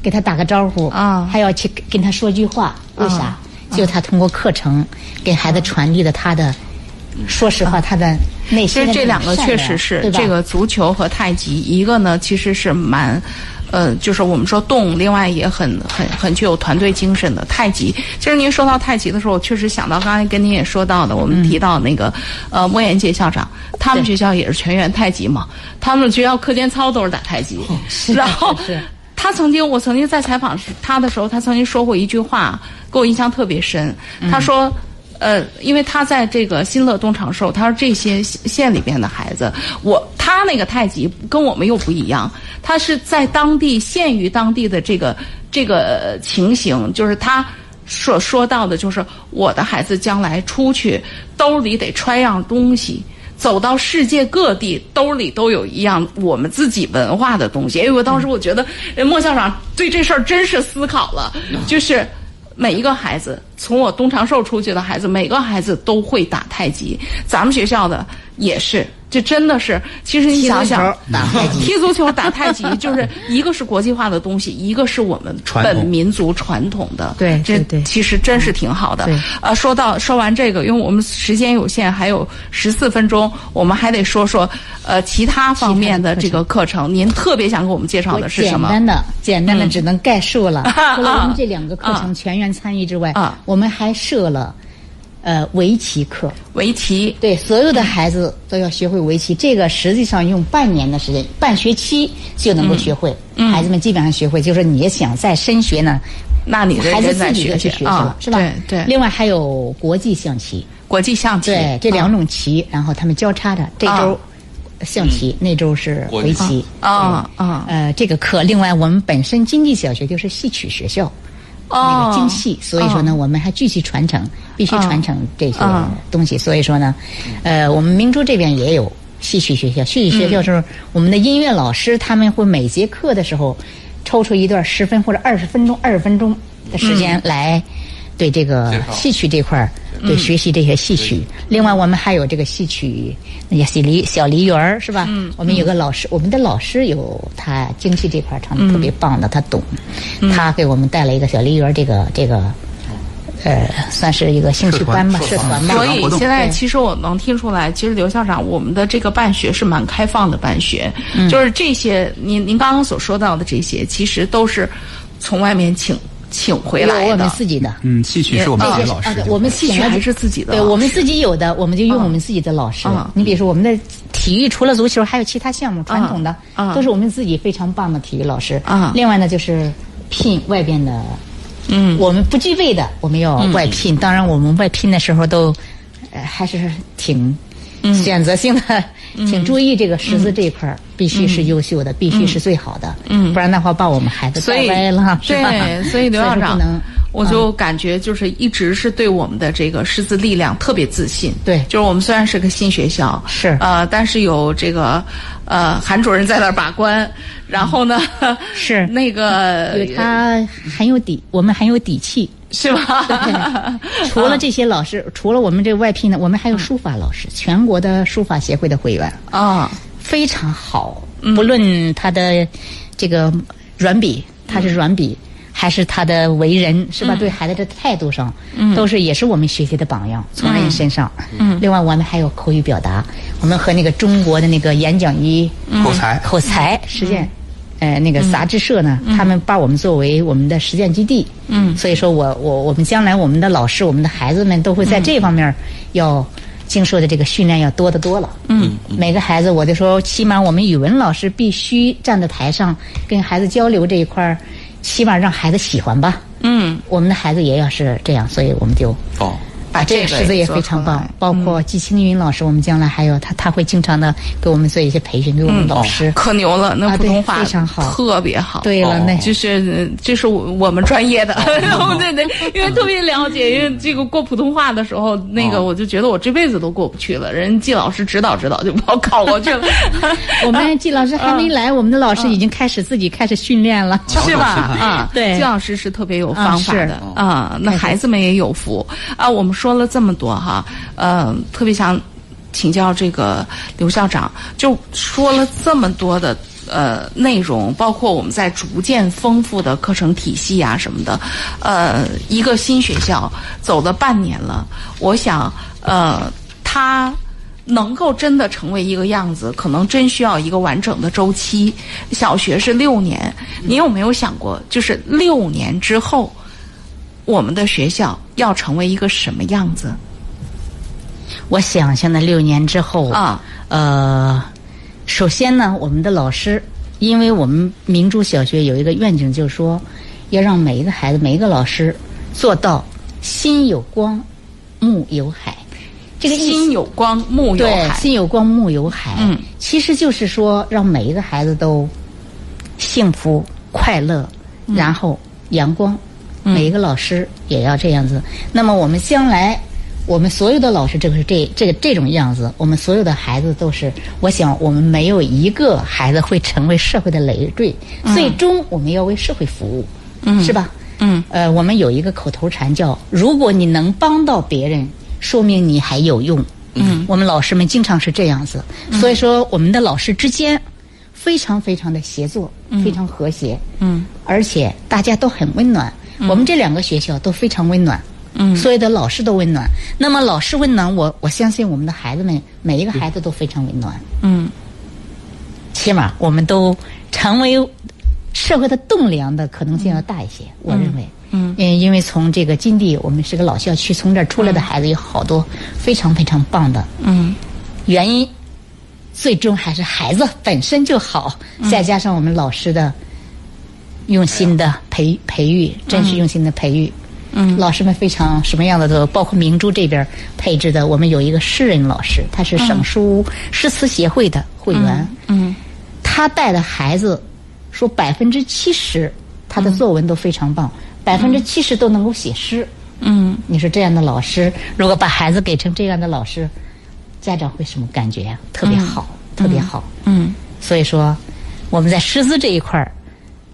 给他打个招呼啊还要去跟他说句话。为啥啊？就他通过课程给孩子传递的他的，说实话，他的内心的实这两个确实是这个足球和太极，一个呢其实是蛮。呃，就是我们说动，另外也很很很具有团队精神的太极。其实您说到太极的时候，我确实想到刚才跟您也说到的，我们提到那个、呃莫言杰校长，他们学校也是全员太极嘛，他们学校课间操都是打太极，然后他曾经，我曾经在采访他的时候，他曾经说过一句话，给我印象特别深。他说。呃，因为他在这个新乐东长寿，他说这些县里边的孩子，我他那个太极跟我们又不一样，他是在当地限于当地的这个这个呃情形，就是他所说到的，就是我的孩子将来出去兜里得揣样东西。走到世界各地，兜里都有一样我们自己文化的东西。哎，我当时我觉得，呃莫校长对这事儿真是思考了，就是每一个孩子，从我东长寿出去的孩子，每个孩子都会打太极。咱们学校的也是，这真的是。其实你想想踢足球，打太极踢足球、打太极，*laughs* *laughs* 就是一个是国际化的东西，一个是我们本民族传统的。对这对其实真是挺好的对。呃，说到说完这个，因为我们时间有限，还有十四分钟，我们还得说说呃其他方面的这个课程。您特别想给我们介绍的是什么？简单的，简单的只能概述了。啊 *laughs* 除了我们这两个课啊程全员参与之外啊，我们还设了呃围棋课。围棋。对，所有的孩子都要学会围棋。这个实际上用半年的时间，半学期就能够学会。嗯孩子们基本上学会，就是你想再深学呢，那你认孩子自己就去学去了，啊，是吧？对对。另外还有国际象棋，国际象棋，对，这两啊种棋，然后他们交叉着，这啊周象棋，那周是围棋。啊啊呃，这个课，另外我们本身经济小学就是戏曲学校，那哦个精细，所以说呢，我们还继续传承，必须传承这些哦。东西。所以说呢，呃，我们明珠这边也有戏曲学校，戏曲学校是我们的音乐老师，他们会每节课的时候抽出一段十分或者二十分钟、二十分钟的时间来对这个戏曲这块儿。对，学习这些戏曲。另外，我们还有这个戏曲，那叫小梨小梨园儿是吧？嗯，我们有个老师，我们的老师有他京戏这块儿唱的特别棒的，他懂，他给我们带了一个小梨园儿这个这个，呃，算是一个兴趣班吧，社社团团。吧。所以现在其实我能听出来，其实刘校长，我们的这个办学是蛮开放的办学，就是这些您您刚刚所说到的这些，其实都是从外面请请回来的我们。自己的。嗯，戏曲是我们啊自己老师啊，我们戏曲还是自己的对我们自己有的，我们就用我们自己的老师嗯。你比如说我们的体育，除了足球，还有其他项目，传统的嗯都是我们自己非常棒的体育老师嗯。另外呢，就是聘外边的，嗯我们不具备的，我们要外聘。当然，我们外聘的时候都，呃，还是挺选择性的，挺注意这个识字这一块儿，必须是优秀的，必须是最好的，嗯。不然的话把我们孩子带歪了，*laughs* 是吧？对，所以刘校长我就感觉就是一直是对我们的这个师资力量特别自信。对。就是我们虽然是个新学校，是。呃，但是有这个呃韩主任在那儿把关，然后呢是。*laughs* 那个对他很有底，我们很有底气。是吧？对，除了这些老师，除了我们这外聘的，我们还有书法老师，全国的书法协会的会员，啊，非常好。不论他的这个软笔，他是软笔，还是他的为人，是吧？对孩子的态度上，都是也是我们学习的榜样，从人身上。嗯。另外，我们还有口语表达，我们和那个中国的那个演讲一口才口才实践。呃，那个杂志社呢，他们把我们作为我们的实践基地，嗯，所以说我我我们将来我们的老师、我们的孩子们都会在这方面要经受的这个训练要多得多了，嗯，每个孩子我就说，起码我们语文老师必须站在台上跟孩子交流这一块儿，起码让孩子喜欢吧，嗯，我们的孩子也要是这样，所以我们就哦，把这个狮子也非常棒，包括季青云老师，我们将来还有他，他会经常的给我们做一些培训，给我们老师。可牛了，那普通话非常好，特别好。对了，那就是这是我们专业的，*laughs* 对对，因为特别了解，因为这个过普通话的时候，那个我就觉得我这辈子都过不去了，人季老师指导指导就把我考过去了。*laughs* 我们季老师还没来，我们的老师已经开始自己开始训练了，*laughs* 是吧？啊，对，季老师是特别有方法的。啊，那孩子们也有福。啊。我们说了这么多。哈，呃，特别想请教这个刘校长，就说了这么多的呃内容，包括我们在逐渐丰富的课程体系啊什么的，呃，一个新学校走了半年了，我想，呃，他能够真的成为一个样子，可能真需要一个完整的周期。小学是六年，你有没有想过，就是六年之后，我们的学校要成为一个什么样子？我想象的六年之后啊，呃，首先呢，我们的老师，因为我们明珠小学有一个愿景，就是说，要让每一个孩子、每一个老师做到心有光，目有海。这个心有光，目有海。心有光，目有海。嗯，其实就是说，让每一个孩子都幸福、快乐，然后阳光。每一个老师也要这样子。那么我们将来。我们所有的老师，这个是这这个这种样子。我们所有的孩子都是，我想我们没有一个孩子会成为社会的累赘。最终我们要为社会服务，是吧？嗯。呃，我们有一个口头禅叫：如果你能帮到别人，说明你还有用。嗯。我们老师们经常是这样子，所以说我们的老师之间非常非常的协作，非常和谐。嗯。而且大家都很温暖。我们这两个学校都非常温暖。嗯，所有的老师都温暖。那么老师温暖我，我相信我们的孩子们每一个孩子都非常温暖。嗯，起码我们都成为社会的栋梁的可能性要大一些。我认为，嗯，因因为从这个金地，我们是个老校区，从这儿出来的孩子有好多非常非常棒的。嗯，原因最终还是孩子本身就好，再加上我们老师的用心的培培育，真是用心的培育。嗯，老师们非常什么样的都包括明珠这边配置的。我们有一个诗人老师，他是省书诗词协会的会员。嗯，他带的孩子说百分之七十他的作文都非常棒，百分之七十都能够写诗。嗯，你说这样的老师，如果把孩子给成这样的老师，家长会什么感觉呀？特别好，特别好。嗯，所以说我们在师资这一块儿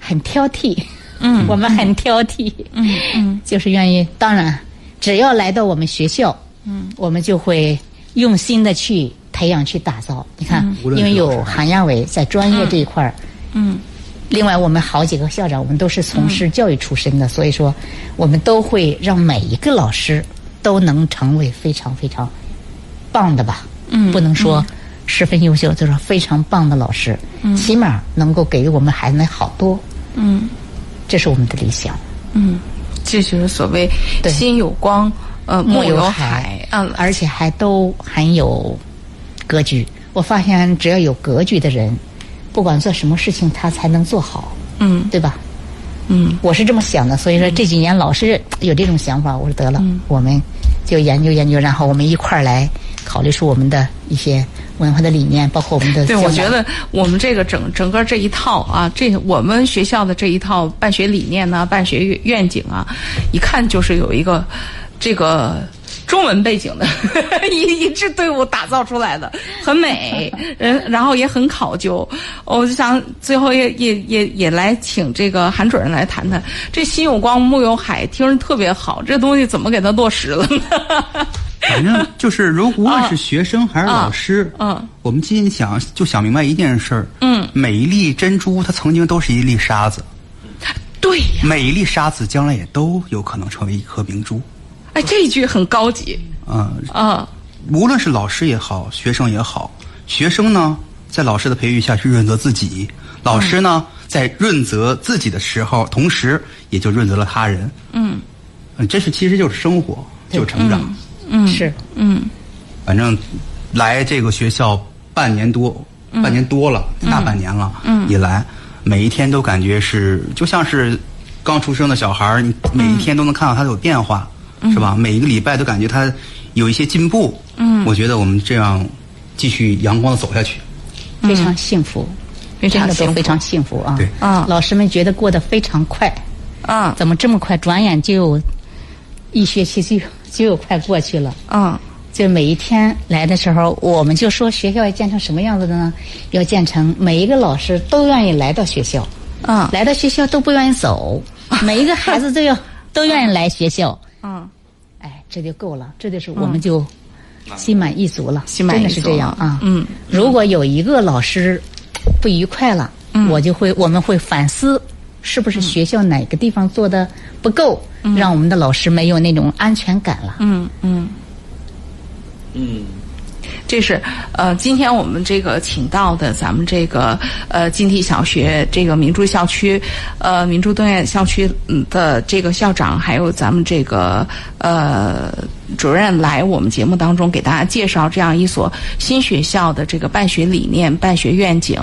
很挑剔。嗯，我们很挑剔，嗯嗯，就是愿意。当然，只要来到我们学校，嗯，我们就会用心的去培养、去打造。你看，因为有韩亚伟在专业这一块儿，嗯，另外我们好几个校长，我们都是从事教育出身的，所以说，我们都会让每一个老师都能成为非常非常棒的吧。嗯，不能说十分优秀，就是非常棒的老师，嗯，起码能够给我们孩子们好多。嗯。这是我们的理想，嗯，这就是所谓心有光，呃，目有海，嗯，而且还都很有格局。我发现只要有格局的人，不管做什么事情，他才能做好，嗯，对吧？嗯，我是这么想的。所以说这几年老是有这种想法，我说得了，我们就研究研究，然后我们一块儿来考虑出我们的一些。文化的理念，包括我们的。对，我觉得我们这个整整个这一套啊，这我们学校的这一套办学理念呢，办学愿愿景啊，一看就是有一个这个中文背景的 *laughs* 一一支队伍打造出来的，很美，嗯然后也很考究。我就想最后也也也也来请这个韩主任来谈谈，这心有光，目有海，听着特别好，这东西怎么给它落实了呢？反正就是，如无论是学生还是老师，嗯，我们今天想就想明白一件事儿，嗯，每一粒珍珠它曾经都是一粒沙子，对呀，每一粒沙子将来也都有可能成为一颗明珠。哎，这一句很高级。嗯啊，无论是老师也好，学生也好，学生呢在老师的培育下去润泽自己，老师呢在润泽自己的时候，同时也就润泽了他人。嗯，这是其实就是生活，就成长。嗯，是，嗯，反正来这个学校半年多，半年多了，大半年了，嗯，以来每一天都感觉是就像是刚出生的小孩儿，你每一天都能看到他有变化，是吧？每一个礼拜都感觉他有一些进步。嗯，我觉得我们这样继续阳光的走下去。非常幸福，非常幸福。真的都非常幸福啊！对。啊。老师们觉得过得非常快，啊。怎么这么快？转眼就一学期就就有快过去了。嗯。就每一天来的时候，我们就说学校要建成什么样子的呢？要建成每一个老师都愿意来到学校，嗯。来到学校都不愿意走，*laughs* 每一个孩子都要 *laughs* 都愿意来学校。嗯，哎，这就够了，这就是我们就心满意足了，心满意足真的是这样啊。嗯，如果有一个老师不愉快了，嗯。我就会我们会反思，是不是学校哪个地方做的不够，让我们的老师没有那种安全感了。嗯嗯。嗯，这是呃，今天我们这个请到的咱们这个呃金地小学这个明珠校区，呃明珠东苑校区嗯的这个校长，还有咱们这个呃主任来我们节目当中给大家介绍这样一所新学校的这个办学理念、办学愿景。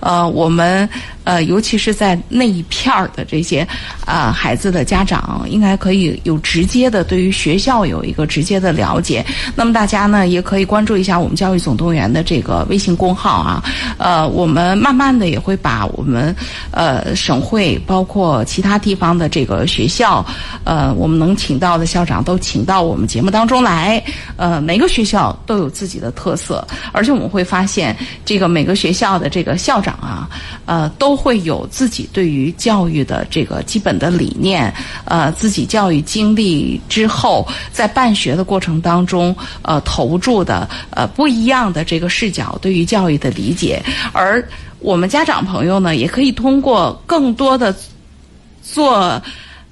呃，我们呃尤其是在那一片儿的这些啊、孩子的家长，应该可以有直接的对于学校有一个直接的了解。那么大家呢也可以关注一下我们教育总动员的这个微信公号啊。呃，我们慢慢的也会把我们呃省会包括其他地方的这个学校，呃，我们能请到的校长都请到我们节目当中来。呃，每个学校都有自己的特色，而且我们会发现，这个每个学校的这个校长啊，呃，都会有自己对于教育的这个基本的理念，呃，自己教育经历之后，在办学的过程当中，呃，投注的呃不一样的这个视角对于教育的理解，而我们家长朋友呢，也可以通过更多的做。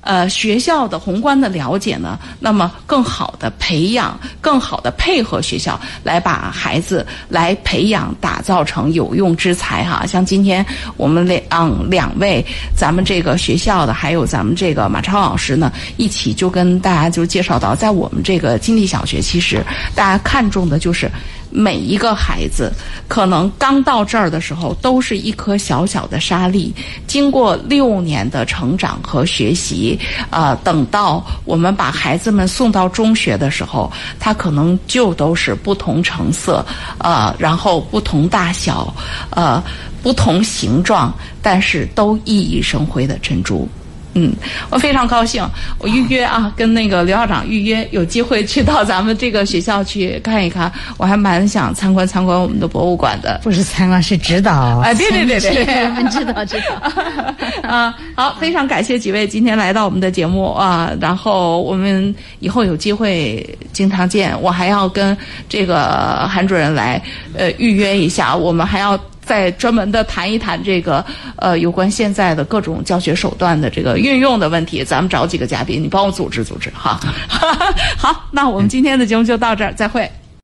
呃，学校的宏观的了解呢，那么更好的培养，更好的配合学校，来把孩子来培养、打造成有用之才哈。像今天我们两两位，咱们这个学校的，还有咱们这个马超老师呢，一起就跟大家就介绍到，在我们这个金地小学，其实大家看重的就是。每一个孩子可能刚到这儿的时候，都是一颗小小的沙粒，经过六年的成长和学习，呃，等到我们把孩子们送到中学的时候，他可能就都是不同成色，呃，然后不同大小，呃，不同形状，但是都熠熠生辉的珍珠。嗯，我非常高兴，我预约啊，跟那个刘校长预约，有机会去到咱们这个学校去看一看，我还蛮想参观参观我们的博物馆的。不是参观，是指导。哎，对对对对对，我们知道知道。*laughs* *laughs* 啊，好，非常感谢几位今天来到我们的节目啊，然后我们以后有机会经常见，我还要跟这个韩主任来呃预约一下，我们还要。再专门的谈一谈这个呃有关现在的各种教学手段的这个运用的问题，咱们找几个嘉宾，你帮我组织组织哈。*laughs* 好，那我们今天的节目就到这儿，再会。